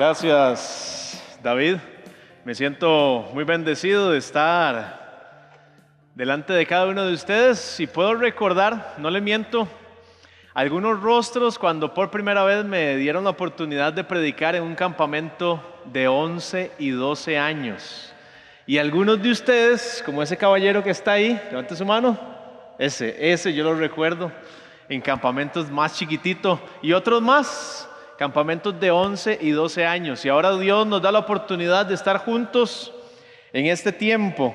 Gracias, David. Me siento muy bendecido de estar delante de cada uno de ustedes y puedo recordar, no le miento, algunos rostros cuando por primera vez me dieron la oportunidad de predicar en un campamento de 11 y 12 años. Y algunos de ustedes, como ese caballero que está ahí, levante su mano, ese, ese yo lo recuerdo, en campamentos más chiquititos y otros más, campamentos de 11 y 12 años. Y ahora Dios nos da la oportunidad de estar juntos en este tiempo.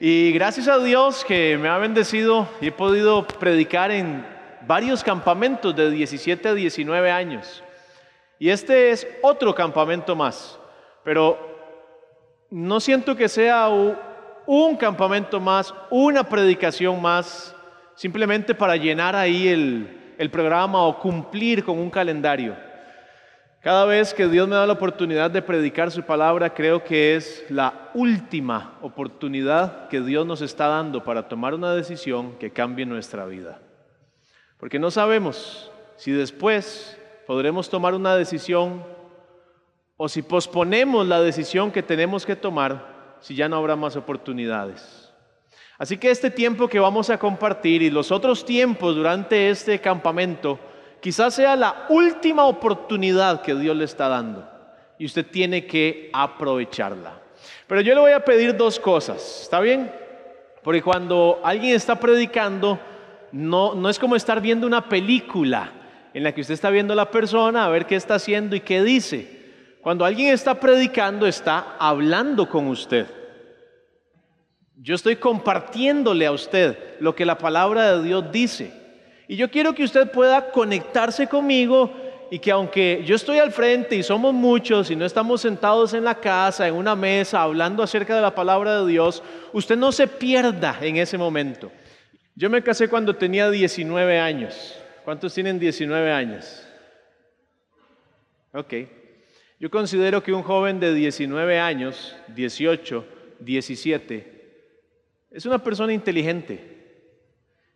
Y gracias a Dios que me ha bendecido y he podido predicar en varios campamentos de 17 a 19 años. Y este es otro campamento más. Pero no siento que sea un campamento más, una predicación más, simplemente para llenar ahí el, el programa o cumplir con un calendario. Cada vez que Dios me da la oportunidad de predicar su palabra, creo que es la última oportunidad que Dios nos está dando para tomar una decisión que cambie nuestra vida. Porque no sabemos si después podremos tomar una decisión o si posponemos la decisión que tenemos que tomar, si ya no habrá más oportunidades. Así que este tiempo que vamos a compartir y los otros tiempos durante este campamento, quizás sea la última oportunidad que Dios le está dando y usted tiene que aprovecharla. Pero yo le voy a pedir dos cosas, ¿está bien? Porque cuando alguien está predicando, no, no es como estar viendo una película en la que usted está viendo a la persona a ver qué está haciendo y qué dice. Cuando alguien está predicando, está hablando con usted. Yo estoy compartiéndole a usted lo que la palabra de Dios dice. Y yo quiero que usted pueda conectarse conmigo y que aunque yo estoy al frente y somos muchos y no estamos sentados en la casa, en una mesa, hablando acerca de la palabra de Dios, usted no se pierda en ese momento. Yo me casé cuando tenía 19 años. ¿Cuántos tienen 19 años? Ok. Yo considero que un joven de 19 años, 18, 17, es una persona inteligente.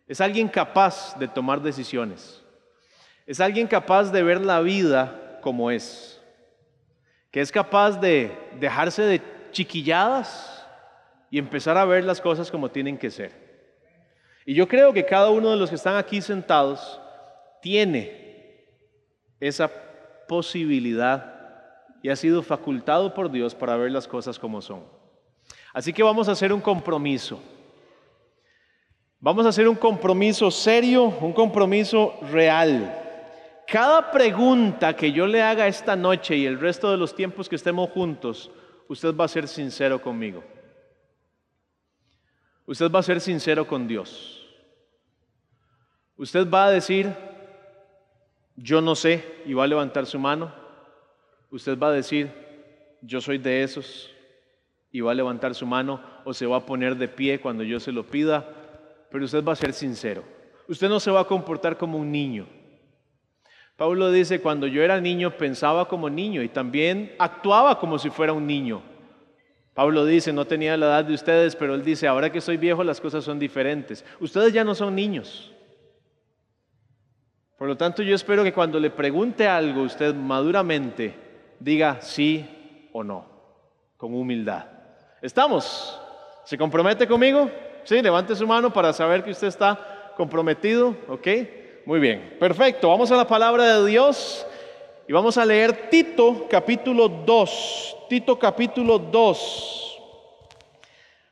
Es alguien capaz de tomar decisiones. Es alguien capaz de ver la vida como es. Que es capaz de dejarse de chiquilladas y empezar a ver las cosas como tienen que ser. Y yo creo que cada uno de los que están aquí sentados tiene esa posibilidad y ha sido facultado por Dios para ver las cosas como son. Así que vamos a hacer un compromiso. Vamos a hacer un compromiso serio, un compromiso real. Cada pregunta que yo le haga esta noche y el resto de los tiempos que estemos juntos, usted va a ser sincero conmigo. Usted va a ser sincero con Dios. Usted va a decir, yo no sé, y va a levantar su mano. Usted va a decir, yo soy de esos, y va a levantar su mano, o se va a poner de pie cuando yo se lo pida, pero usted va a ser sincero. Usted no se va a comportar como un niño. Pablo dice, cuando yo era niño pensaba como niño y también actuaba como si fuera un niño. Pablo dice, no tenía la edad de ustedes, pero él dice, ahora que soy viejo las cosas son diferentes. Ustedes ya no son niños. Por lo tanto, yo espero que cuando le pregunte algo, usted maduramente diga sí o no, con humildad. ¿Estamos? ¿Se compromete conmigo? Sí, levante su mano para saber que usted está comprometido, ¿ok? Muy bien, perfecto. Vamos a la palabra de Dios y vamos a leer Tito capítulo 2. Tito capítulo 2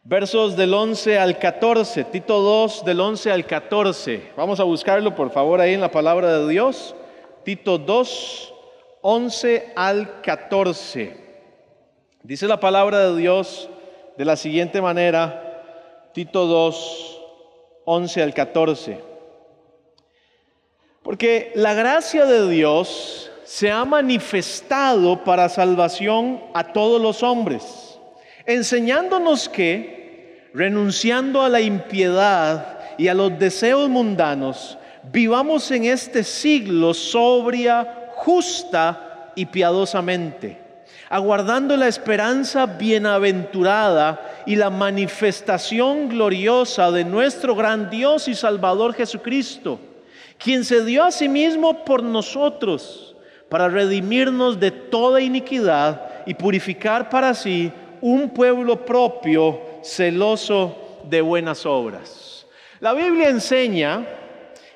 versos del 11 al 14, Tito 2 del 11 al 14. Vamos a buscarlo por favor ahí en la palabra de Dios. Tito 2, 11 al 14. Dice la palabra de Dios de la siguiente manera, Tito 2, 11 al 14. Porque la gracia de Dios se ha manifestado para salvación a todos los hombres, enseñándonos que renunciando a la impiedad y a los deseos mundanos, vivamos en este siglo sobria, justa y piadosamente, aguardando la esperanza bienaventurada y la manifestación gloriosa de nuestro gran Dios y Salvador Jesucristo, quien se dio a sí mismo por nosotros para redimirnos de toda iniquidad y purificar para sí un pueblo propio, celoso de buenas obras. La Biblia enseña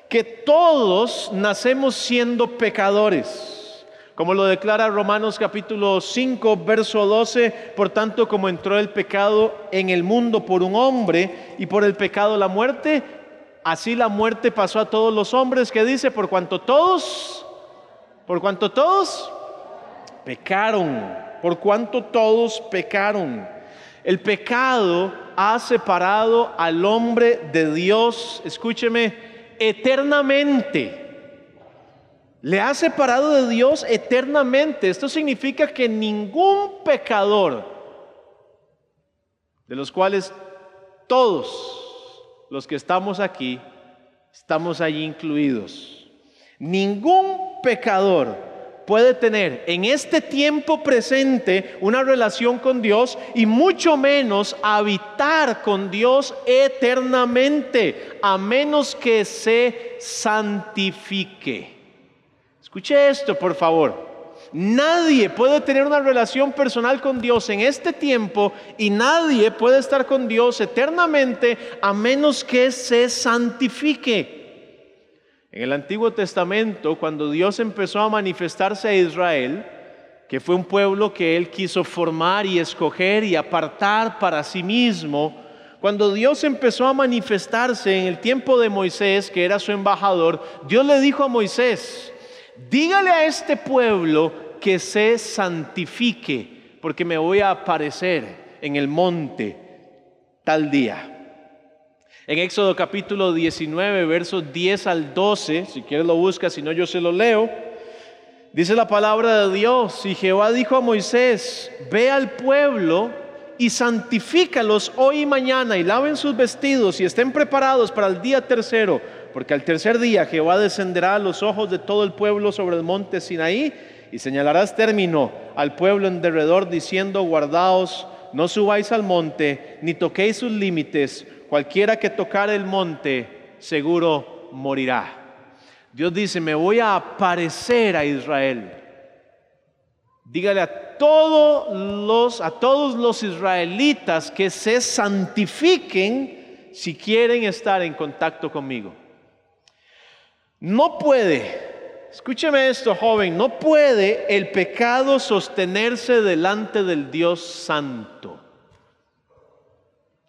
que todos nacemos siendo pecadores. Como lo declara Romanos capítulo 5, verso 12, por tanto como entró el pecado en el mundo por un hombre y por el pecado la muerte, así la muerte pasó a todos los hombres, que dice, por cuanto todos, por cuanto todos pecaron, por cuanto todos pecaron. El pecado ha separado al hombre de Dios, escúcheme, eternamente. Le ha separado de Dios eternamente. Esto significa que ningún pecador, de los cuales todos los que estamos aquí, estamos allí incluidos. Ningún pecador puede tener en este tiempo presente una relación con Dios y mucho menos habitar con Dios eternamente, a menos que se santifique. Escuche esto, por favor. Nadie puede tener una relación personal con Dios en este tiempo y nadie puede estar con Dios eternamente a menos que se santifique. En el Antiguo Testamento, cuando Dios empezó a manifestarse a Israel, que fue un pueblo que Él quiso formar y escoger y apartar para sí mismo, cuando Dios empezó a manifestarse en el tiempo de Moisés, que era su embajador, Dios le dijo a Moisés, dígale a este pueblo que se santifique, porque me voy a aparecer en el monte tal día. En Éxodo capítulo 19, versos 10 al 12, si quieres lo busca, si no yo se lo leo, dice la palabra de Dios, y Jehová dijo a Moisés, ve al pueblo y santifícalos hoy y mañana, y laven sus vestidos y estén preparados para el día tercero, porque al tercer día Jehová descenderá a los ojos de todo el pueblo sobre el monte Sinaí, y señalarás término al pueblo en derredor diciendo, guardaos, no subáis al monte, ni toquéis sus límites, cualquiera que tocar el monte, seguro morirá. Dios dice, me voy a aparecer a Israel. Dígale a todos los, a todos los israelitas que se santifiquen si quieren estar en contacto conmigo. No puede Escúcheme esto, joven, no puede el pecado sostenerse delante del Dios santo.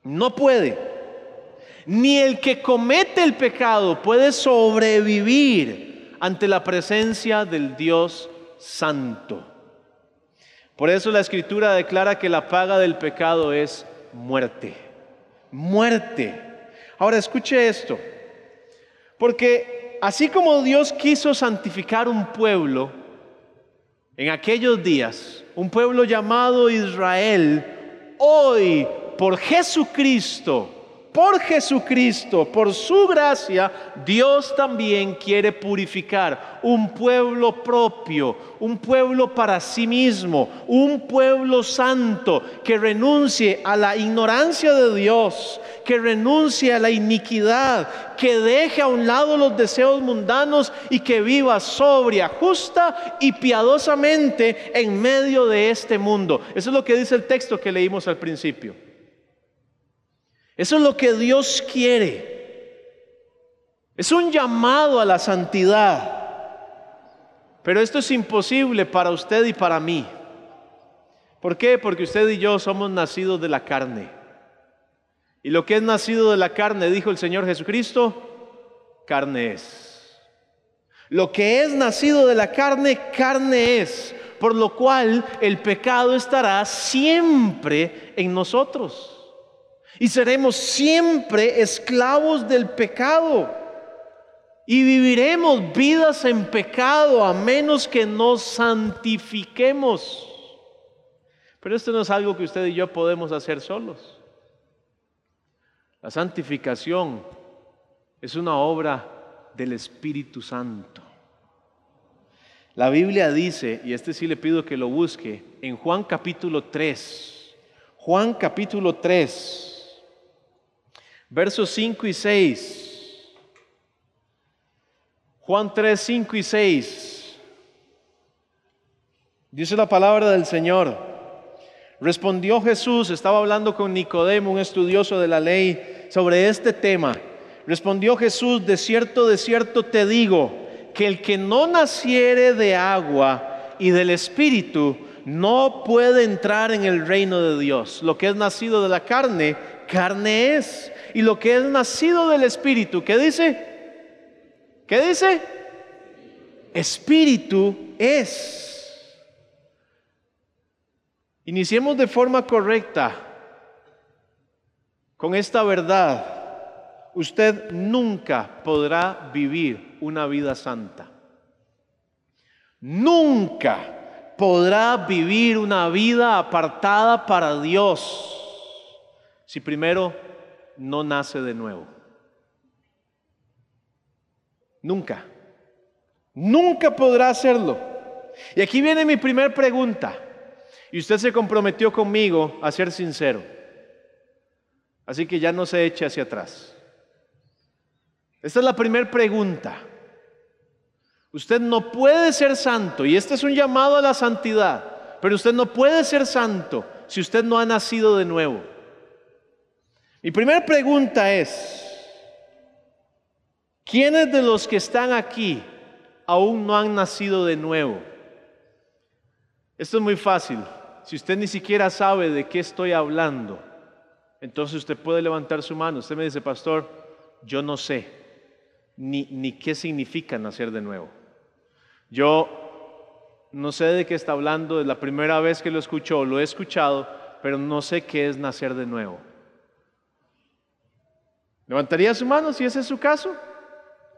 No puede. Ni el que comete el pecado puede sobrevivir ante la presencia del Dios santo. Por eso la escritura declara que la paga del pecado es muerte. Muerte. Ahora escuche esto. Porque así como Dios quiso santificar un pueblo en aquellos días, un pueblo llamado Israel, hoy por Jesucristo, por Jesucristo, por su gracia, Dios también quiere purificar un pueblo propio, un pueblo para sí mismo, un pueblo santo que renuncie a la ignorancia de Dios, que renuncie a la iniquidad, que deje a un lado los deseos mundanos y que viva sobria, justa y piadosamente en medio de este mundo. Eso es lo que dice el texto que leímos al principio. Eso es lo que Dios quiere. Es un llamado a la santidad. Pero esto es imposible para usted y para mí. ¿Por qué? Porque usted y yo somos nacidos de la carne. Y lo que es nacido de la carne, dijo el Señor Jesucristo, carne es. Lo que es nacido de la carne, carne es. Por lo cual el pecado estará siempre en nosotros y seremos siempre esclavos del pecado. Y viviremos vidas en pecado a menos que nos santifiquemos. Pero esto no es algo que usted y yo podemos hacer solos. La santificación es una obra del Espíritu Santo. La Biblia dice, y este sí le pido que lo busque, en Juan capítulo 3, Juan capítulo 3, versos 5 y 6. Juan 3, 5 y 6. Dice la palabra del Señor. Respondió Jesús, estaba hablando con Nicodemo, un estudioso de la ley, sobre este tema. Respondió Jesús, de cierto, de cierto te digo, que el que no naciere de agua y del Espíritu, no puede entrar en el reino de Dios. Lo que es nacido de la carne, carne es. Y lo que es nacido del Espíritu, ¿qué dice? ¿Qué dice? Espíritu es. Iniciemos de forma correcta con esta verdad. Usted nunca podrá vivir una vida santa. Nunca podrá vivir una vida apartada para Dios si primero no nace de nuevo. Nunca. Nunca podrá hacerlo. Y aquí viene mi primera pregunta. Y usted se comprometió conmigo a ser sincero. Así que ya no se eche hacia atrás. Esta es la primera pregunta. Usted no puede ser santo, y este es un llamado a la santidad, pero usted no puede ser santo si usted no ha nacido de nuevo. Mi primera pregunta es, ¿quiénes de los que están aquí aún no han nacido de nuevo? Esto es muy fácil si usted ni siquiera sabe de qué estoy hablando, entonces usted puede levantar su mano. Usted me dice, pastor, yo no sé ni, ni qué significa nacer de nuevo. Yo no sé de qué está hablando, es la primera vez que lo escucho, lo he escuchado, pero no sé qué es nacer de nuevo. ¿Levantaría su mano si ese es su caso?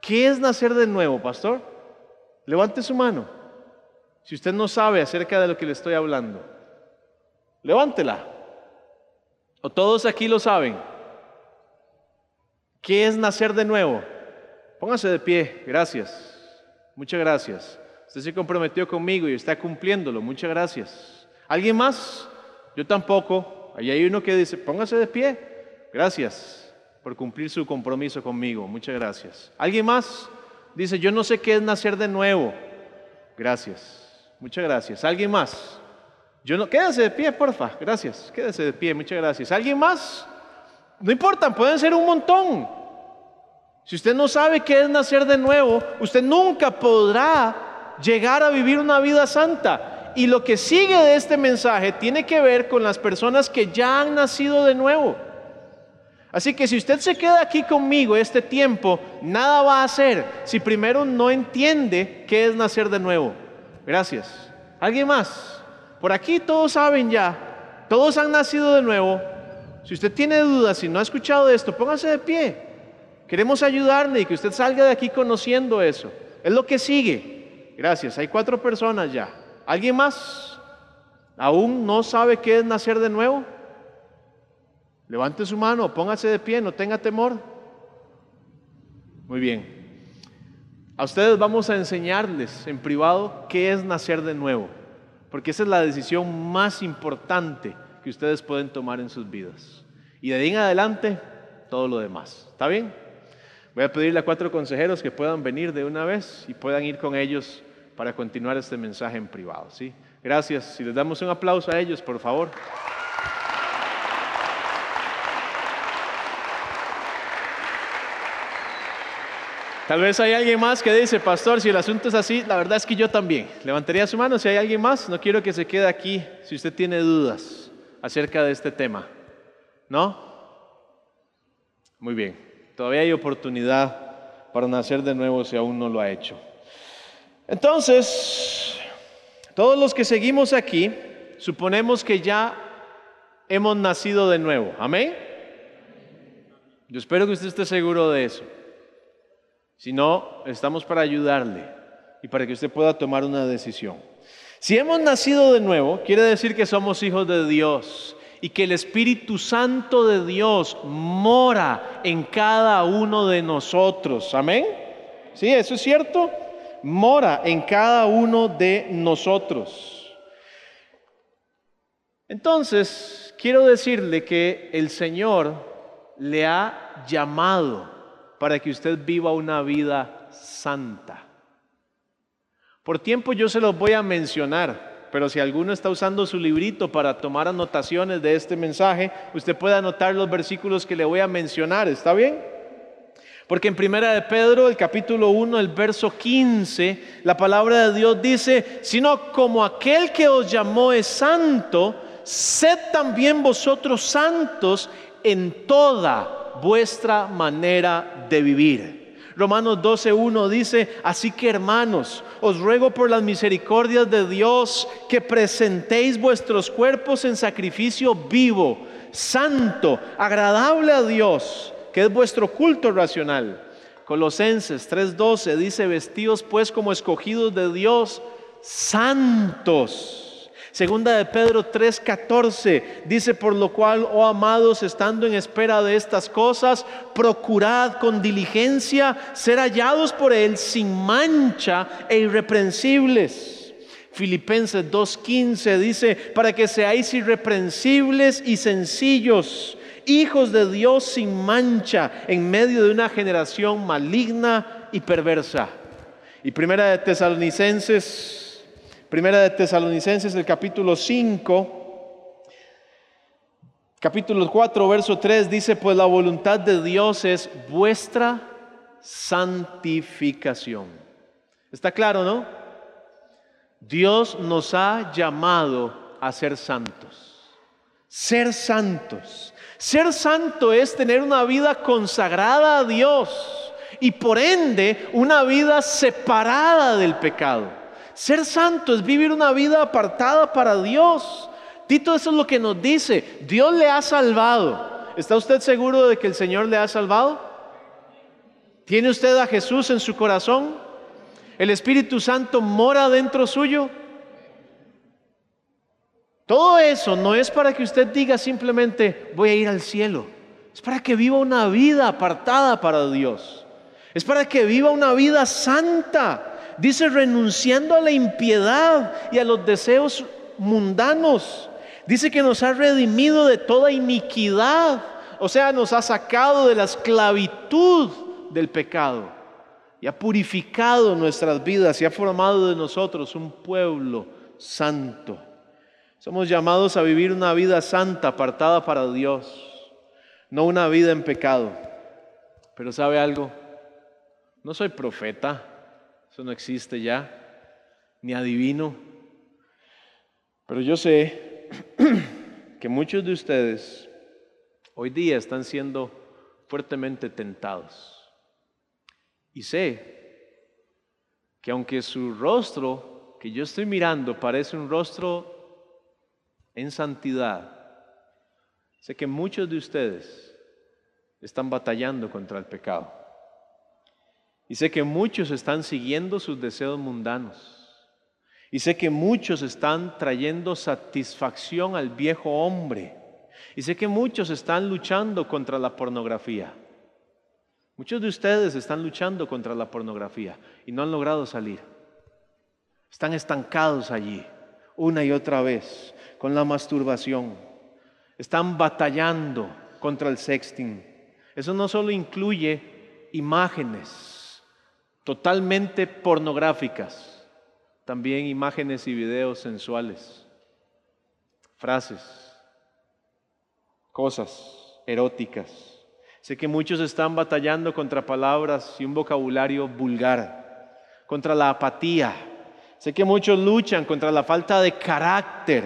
¿Qué es nacer de nuevo, pastor? Levante su mano. Si usted no sabe acerca de lo que le estoy hablando. Levántela. ¿O todos aquí lo saben? ¿Qué es nacer de nuevo? Póngase de pie. Gracias. Muchas gracias. Usted se comprometió conmigo y está cumpliéndolo. Muchas gracias. ¿Alguien más? Yo tampoco. Ahí hay uno que dice, póngase de pie. Gracias por cumplir su compromiso conmigo. Muchas gracias. ¿Alguien más? Dice, yo no sé qué es nacer de nuevo. Gracias. Muchas gracias. ¿Alguien más? Yo no, quédese de pie, porfa. Gracias. Quédese de pie, muchas gracias. ¿Alguien más? No importa, pueden ser un montón. Si usted no sabe qué es nacer de nuevo, usted nunca podrá llegar a vivir una vida santa. Y lo que sigue de este mensaje tiene que ver con las personas que ya han nacido de nuevo. Así que si usted se queda aquí conmigo este tiempo, nada va a hacer si primero no entiende qué es nacer de nuevo. Gracias. ¿Alguien más? Por aquí todos saben ya, todos han nacido de nuevo. Si usted tiene dudas, si no ha escuchado esto, póngase de pie. Queremos ayudarle y que usted salga de aquí conociendo eso. Es lo que sigue. Gracias. Hay cuatro personas ya. ¿Alguien más aún no sabe qué es nacer de nuevo? Levante su mano, póngase de pie, no tenga temor. Muy bien. A ustedes vamos a enseñarles en privado qué es nacer de nuevo porque esa es la decisión más importante que ustedes pueden tomar en sus vidas. Y de ahí en adelante, todo lo demás. ¿Está bien? Voy a pedirle a cuatro consejeros que puedan venir de una vez y puedan ir con ellos para continuar este mensaje en privado. ¿sí? Gracias. Si les damos un aplauso a ellos, por favor. Tal vez hay alguien más que dice, pastor, si el asunto es así, la verdad es que yo también. Levantaría su mano si hay alguien más. No quiero que se quede aquí si usted tiene dudas acerca de este tema. ¿No? Muy bien. Todavía hay oportunidad para nacer de nuevo si aún no lo ha hecho. Entonces, todos los que seguimos aquí, suponemos que ya hemos nacido de nuevo. Amén. Yo espero que usted esté seguro de eso. Si no, estamos para ayudarle y para que usted pueda tomar una decisión. Si hemos nacido de nuevo, quiere decir que somos hijos de Dios y que el Espíritu Santo de Dios mora en cada uno de nosotros. Amén. ¿Sí? ¿Eso es cierto? Mora en cada uno de nosotros. Entonces, quiero decirle que el Señor le ha llamado para que usted viva una vida santa. Por tiempo yo se los voy a mencionar, pero si alguno está usando su librito para tomar anotaciones de este mensaje, usted puede anotar los versículos que le voy a mencionar, ¿está bien? Porque en Primera de Pedro, el capítulo 1, el verso 15, la palabra de Dios dice, sino como aquel que os llamó es santo, sed también vosotros santos en toda vuestra manera de vivir. Romanos 12.1 dice, así que hermanos, os ruego por las misericordias de Dios que presentéis vuestros cuerpos en sacrificio vivo, santo, agradable a Dios, que es vuestro culto racional. Colosenses 3:12 dice, vestidos pues como escogidos de Dios, santos Segunda de Pedro 3:14 dice, por lo cual, oh amados, estando en espera de estas cosas, procurad con diligencia ser hallados por Él sin mancha e irreprensibles. Filipenses 2:15 dice, para que seáis irreprensibles y sencillos, hijos de Dios sin mancha, en medio de una generación maligna y perversa. Y primera de Tesalonicenses Primera de Tesalonicenses, el capítulo 5, capítulo 4, verso 3 dice, pues la voluntad de Dios es vuestra santificación. ¿Está claro, no? Dios nos ha llamado a ser santos. Ser santos. Ser santo es tener una vida consagrada a Dios y por ende una vida separada del pecado. Ser santo es vivir una vida apartada para Dios. Tito eso es lo que nos dice. Dios le ha salvado. ¿Está usted seguro de que el Señor le ha salvado? ¿Tiene usted a Jesús en su corazón? ¿El Espíritu Santo mora dentro suyo? Todo eso no es para que usted diga simplemente voy a ir al cielo. Es para que viva una vida apartada para Dios. Es para que viva una vida santa dice renunciando a la impiedad y a los deseos mundanos. Dice que nos ha redimido de toda iniquidad, o sea, nos ha sacado de la esclavitud del pecado y ha purificado nuestras vidas y ha formado de nosotros un pueblo santo. Somos llamados a vivir una vida santa, apartada para Dios, no una vida en pecado. Pero ¿sabe algo? No soy profeta, eso no existe ya, ni adivino. Pero yo sé que muchos de ustedes hoy día están siendo fuertemente tentados. Y sé que aunque su rostro que yo estoy mirando parece un rostro en santidad, sé que muchos de ustedes están batallando contra el pecado. Y sé que muchos están siguiendo sus deseos mundanos. Y sé que muchos están trayendo satisfacción al viejo hombre. Y sé que muchos están luchando contra la pornografía. Muchos de ustedes están luchando contra la pornografía y no han logrado salir. Están estancados allí una y otra vez con la masturbación. Están batallando contra el sexting. Eso no solo incluye imágenes, totalmente pornográficas, también imágenes y videos sensuales, frases, cosas eróticas. Sé que muchos están batallando contra palabras y un vocabulario vulgar, contra la apatía. Sé que muchos luchan contra la falta de carácter,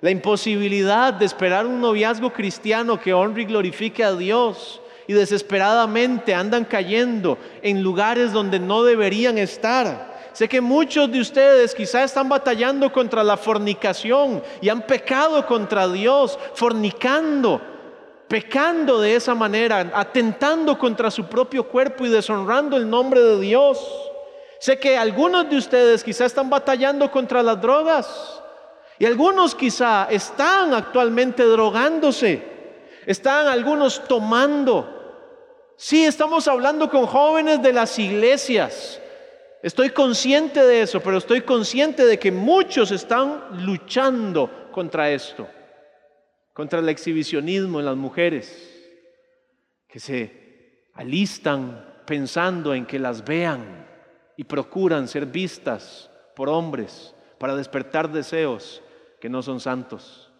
la imposibilidad de esperar un noviazgo cristiano que honre y glorifique a Dios y desesperadamente andan cayendo en lugares donde no deberían estar. Sé que muchos de ustedes quizás están batallando contra la fornicación y han pecado contra Dios, fornicando, pecando de esa manera, atentando contra su propio cuerpo y deshonrando el nombre de Dios. Sé que algunos de ustedes quizás están batallando contra las drogas y algunos quizá están actualmente drogándose, están algunos tomando, Sí, estamos hablando con jóvenes de las iglesias. Estoy consciente de eso, pero estoy consciente de que muchos están luchando contra esto, contra el exhibicionismo en las mujeres, que se alistan pensando en que las vean y procuran ser vistas por hombres, para despertar deseos que no son santos.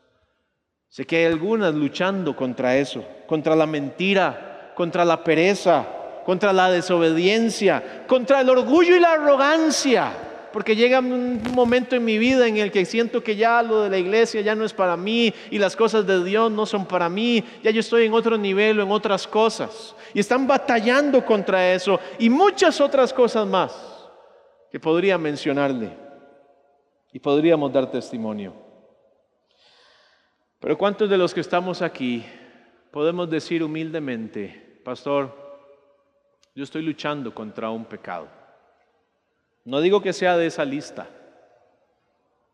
Sé que hay algunas luchando contra eso, contra la mentira, contra la pereza, contra la desobediencia, contra el orgullo y la arrogancia. Porque llega un momento en mi vida en el que siento que ya lo de la iglesia ya no es para mí y las cosas de Dios no son para mí. Ya yo estoy en otro nivel o en otras cosas. Y están batallando contra eso y muchas otras cosas más que podría mencionarle y podríamos dar testimonio. Pero ¿cuántos de los que estamos aquí podemos decir humildemente, pastor, yo estoy luchando contra un pecado? No digo que sea de esa lista,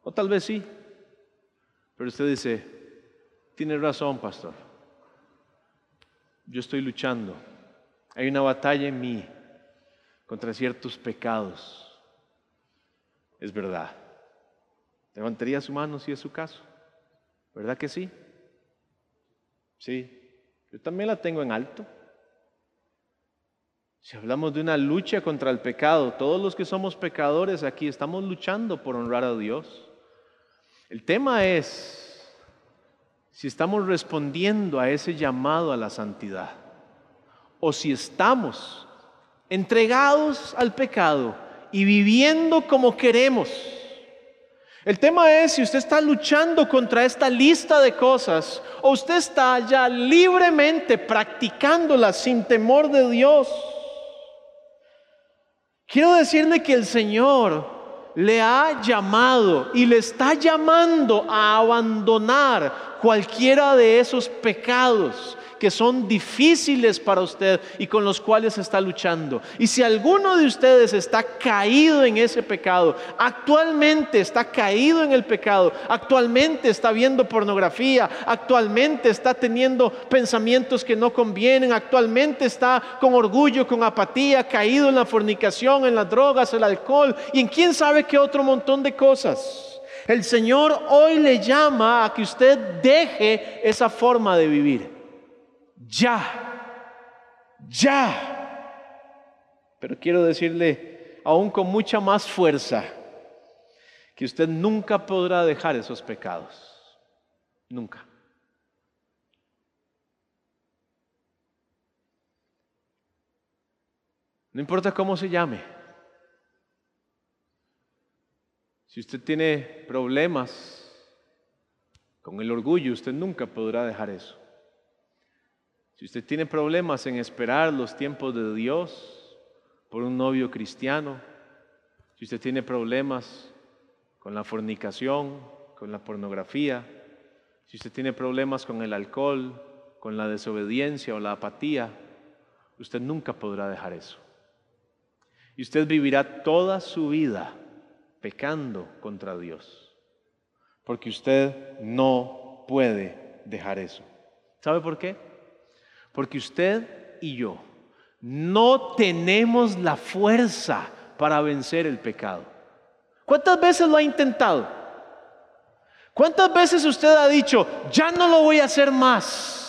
o tal vez sí, pero usted dice, tiene razón, pastor, yo estoy luchando, hay una batalla en mí contra ciertos pecados. Es verdad. Levantaría su mano si es su caso. ¿Verdad que sí? Sí. Yo también la tengo en alto. Si hablamos de una lucha contra el pecado, todos los que somos pecadores aquí estamos luchando por honrar a Dios. El tema es si estamos respondiendo a ese llamado a la santidad o si estamos entregados al pecado y viviendo como queremos el tema es si usted está luchando contra esta lista de cosas o usted está ya libremente practicándolas sin temor de Dios. Quiero decirle que el Señor le ha llamado y le está llamando a abandonar cualquiera de esos pecados que son difíciles para usted y con los cuales está luchando. Y si alguno de ustedes está caído en ese pecado, actualmente está caído en el pecado, actualmente está viendo pornografía, actualmente está teniendo pensamientos que no convienen, actualmente está con orgullo, con apatía, caído en la fornicación, en las drogas, el alcohol y en quién sabe qué otro montón de cosas. El Señor hoy le llama a que usted deje esa forma de vivir ya, ya. Pero quiero decirle, aún con mucha más fuerza, que usted nunca podrá dejar esos pecados. Nunca. No importa cómo se llame. Si usted tiene problemas con el orgullo, usted nunca podrá dejar eso. Si usted tiene problemas en esperar los tiempos de Dios por un novio cristiano, si usted tiene problemas con la fornicación, con la pornografía, si usted tiene problemas con el alcohol, con la desobediencia o la apatía, usted nunca podrá dejar eso. Y usted vivirá toda su vida pecando contra Dios, porque usted no puede dejar eso. ¿Sabe por qué? Porque usted y yo no tenemos la fuerza para vencer el pecado. ¿Cuántas veces lo ha intentado? ¿Cuántas veces usted ha dicho, ya no lo voy a hacer más?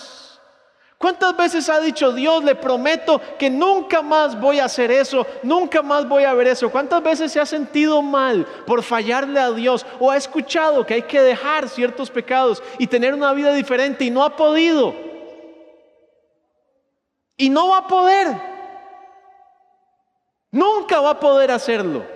¿Cuántas veces ha dicho, Dios, le prometo que nunca más voy a hacer eso, nunca más voy a ver eso? ¿Cuántas veces se ha sentido mal por fallarle a Dios o ha escuchado que hay que dejar ciertos pecados y tener una vida diferente y no ha podido? Y no va a poder. Nunca va a poder hacerlo.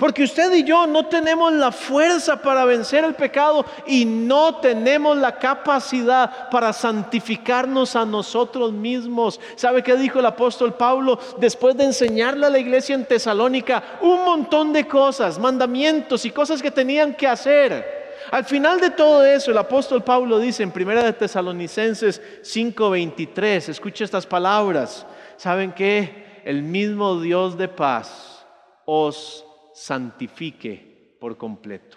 Porque usted y yo no tenemos la fuerza para vencer el pecado y no tenemos la capacidad para santificarnos a nosotros mismos. ¿Sabe qué dijo el apóstol Pablo después de enseñarle a la iglesia en Tesalónica un montón de cosas, mandamientos y cosas que tenían que hacer? Al final de todo eso, el apóstol Pablo dice en 1 de Tesalonicenses 5:23, escucha estas palabras, ¿saben qué? El mismo Dios de paz os santifique por completo.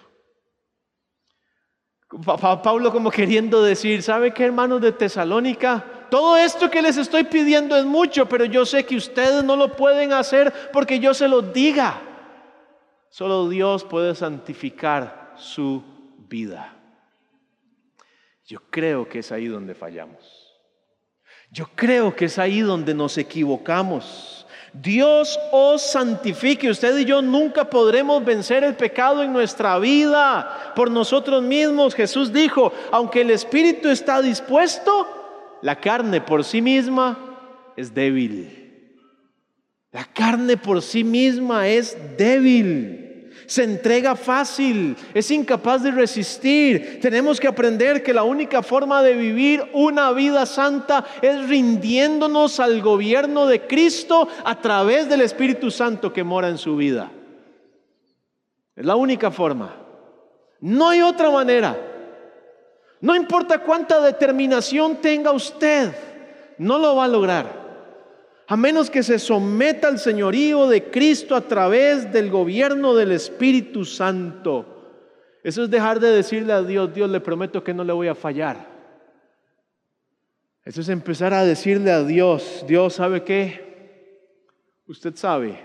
Pablo como queriendo decir, ¿sabe qué hermanos de Tesalónica? Todo esto que les estoy pidiendo es mucho, pero yo sé que ustedes no lo pueden hacer porque yo se lo diga. Solo Dios puede santificar su vida. Yo creo que es ahí donde fallamos. Yo creo que es ahí donde nos equivocamos. Dios os santifique. Usted y yo nunca podremos vencer el pecado en nuestra vida por nosotros mismos. Jesús dijo, aunque el Espíritu está dispuesto, la carne por sí misma es débil. La carne por sí misma es débil se entrega fácil, es incapaz de resistir. Tenemos que aprender que la única forma de vivir una vida santa es rindiéndonos al gobierno de Cristo a través del Espíritu Santo que mora en su vida. Es la única forma. No hay otra manera. No importa cuánta determinación tenga usted, no lo va a lograr a menos que se someta al señorío de Cristo a través del gobierno del Espíritu Santo. Eso es dejar de decirle a Dios, Dios le prometo que no le voy a fallar. Eso es empezar a decirle a Dios, Dios sabe qué, usted sabe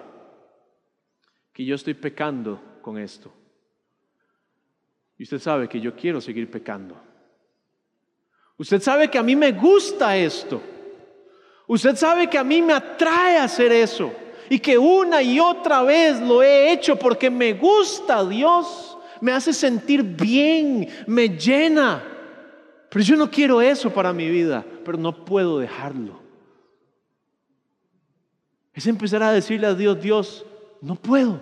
que yo estoy pecando con esto. Y usted sabe que yo quiero seguir pecando. Usted sabe que a mí me gusta esto. Usted sabe que a mí me atrae hacer eso y que una y otra vez lo he hecho porque me gusta Dios, me hace sentir bien, me llena. Pero yo no quiero eso para mi vida, pero no puedo dejarlo. Es empezar a decirle a Dios, Dios, no puedo.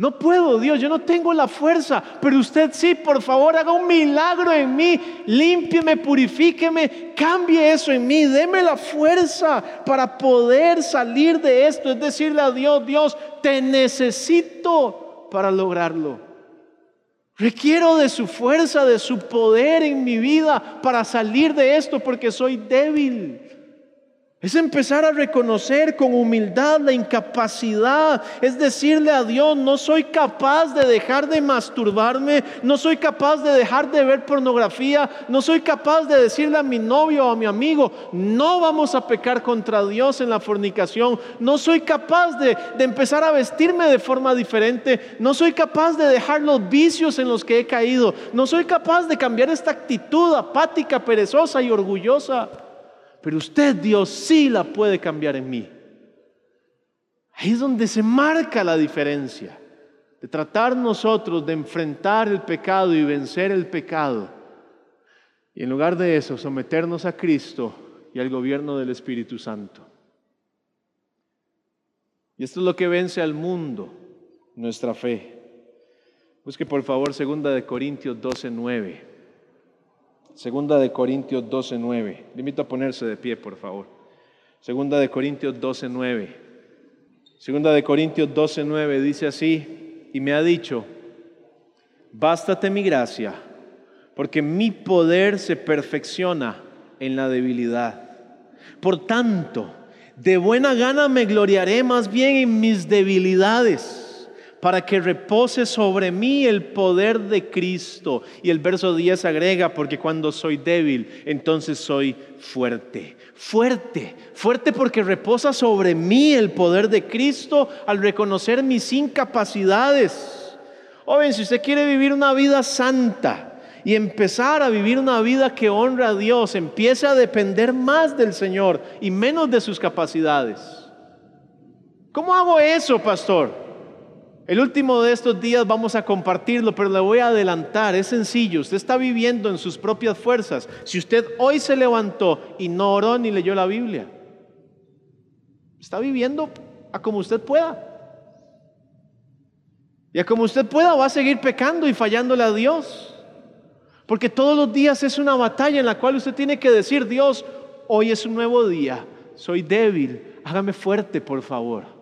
No puedo, Dios, yo no tengo la fuerza, pero usted sí, por favor, haga un milagro en mí, límpieme, purifíqueme, cambie eso en mí, deme la fuerza para poder salir de esto. Es decirle a Dios, Dios, te necesito para lograrlo. Requiero de su fuerza, de su poder en mi vida para salir de esto porque soy débil. Es empezar a reconocer con humildad la incapacidad. Es decirle a Dios, no soy capaz de dejar de masturbarme, no soy capaz de dejar de ver pornografía, no soy capaz de decirle a mi novio o a mi amigo, no vamos a pecar contra Dios en la fornicación, no soy capaz de, empezar a vestirme de forma diferente, no soy capaz de dejar los vicios en los que he caído, no soy capaz de cambiar esta actitud apática, perezosa y orgullosa. Pero usted, Dios, sí la puede cambiar en mí. Ahí es donde se marca la diferencia de tratar nosotros de enfrentar el pecado y vencer el pecado. Y en lugar de eso, someternos a Cristo y al gobierno del Espíritu Santo. Y esto es lo que vence al mundo, nuestra fe. Busque por favor segunda de Corintios 12, 9. Segunda de Corintios 12, 9. Le a ponerse de pie, por favor. Segunda de Corintios 12, 9. Segunda de Corintios 12, 9 dice así, y me ha dicho, bástate mi gracia, porque mi poder se perfecciona en la debilidad. Por tanto, de buena gana me gloriaré más bien en mis debilidades para que repose sobre mí el poder de Cristo. Y el verso 10 agrega, porque cuando soy débil, entonces soy fuerte. Fuerte, fuerte porque reposa sobre mí el poder de Cristo al reconocer mis incapacidades. Joven, si usted quiere vivir una vida santa y empezar a vivir una vida que honra a Dios, empiece a depender más del Señor y menos de sus capacidades. ¿Cómo hago eso, pastor? El último de estos días vamos a compartirlo, pero le voy a adelantar. Es sencillo, usted está viviendo en sus propias fuerzas. Si usted hoy se levantó y no oró ni leyó la Biblia, está viviendo a como usted pueda. Y a como usted pueda va a seguir pecando y fallándole a Dios. Porque todos los días es una batalla en la cual usted tiene que decir, Dios, hoy es un nuevo día, soy débil, hágame fuerte, por favor.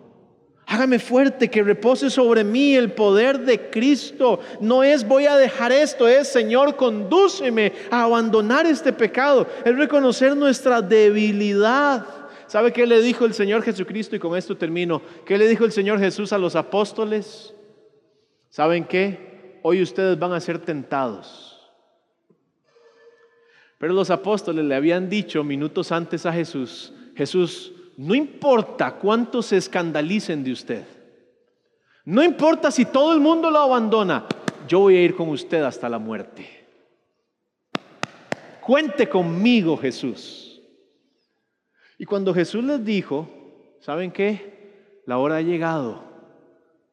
Hágame fuerte, que repose sobre mí el poder de Cristo. No es voy a dejar esto, es Señor, condúceme a abandonar este pecado. Es reconocer nuestra debilidad. ¿Sabe qué le dijo el Señor Jesucristo? Y con esto termino. ¿Qué le dijo el Señor Jesús a los apóstoles? ¿Saben qué? Hoy ustedes van a ser tentados. Pero los apóstoles le habían dicho minutos antes a Jesús, Jesús, no importa cuántos se escandalicen de usted. No importa si todo el mundo lo abandona. Yo voy a ir con usted hasta la muerte. Cuente conmigo, Jesús. Y cuando Jesús les dijo, ¿saben qué? La hora ha llegado.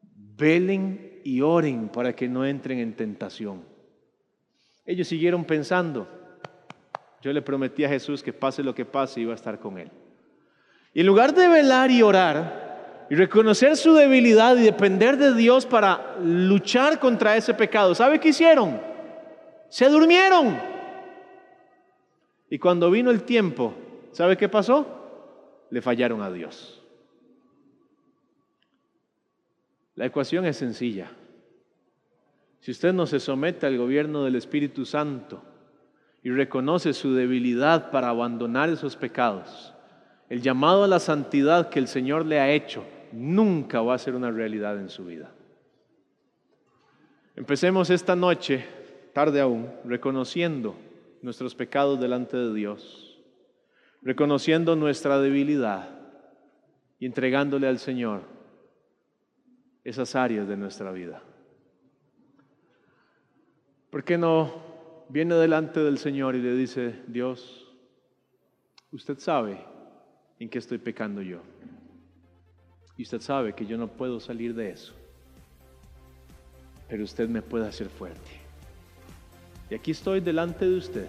Velen y oren para que no entren en tentación. Ellos siguieron pensando, yo le prometí a Jesús que pase lo que pase, iba a estar con él. Y en lugar de velar y orar y reconocer su debilidad y depender de Dios para luchar contra ese pecado, ¿sabe qué hicieron? Se durmieron. Y cuando vino el tiempo, ¿sabe qué pasó? Le fallaron a Dios. La ecuación es sencilla. Si usted no se somete al gobierno del Espíritu Santo y reconoce su debilidad para abandonar esos pecados, el llamado a la santidad que el Señor le ha hecho nunca va a ser una realidad en su vida. Empecemos esta noche, tarde aún, reconociendo nuestros pecados delante de Dios, reconociendo nuestra debilidad y entregándole al Señor esas áreas de nuestra vida. ¿Por qué no viene delante del Señor y le dice, Dios, usted sabe en qué estoy pecando yo? Y usted sabe que yo no puedo salir de eso, pero usted me puede hacer fuerte. Y aquí estoy delante de usted,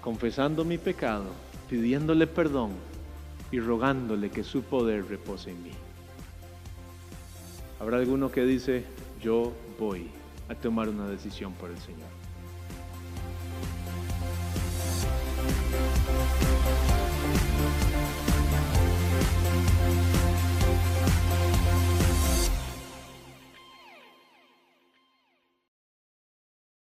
confesando mi pecado, pidiéndole perdón y rogándole que su poder repose en mí. Habrá alguno que dice, yo voy a tomar una decisión por el Señor.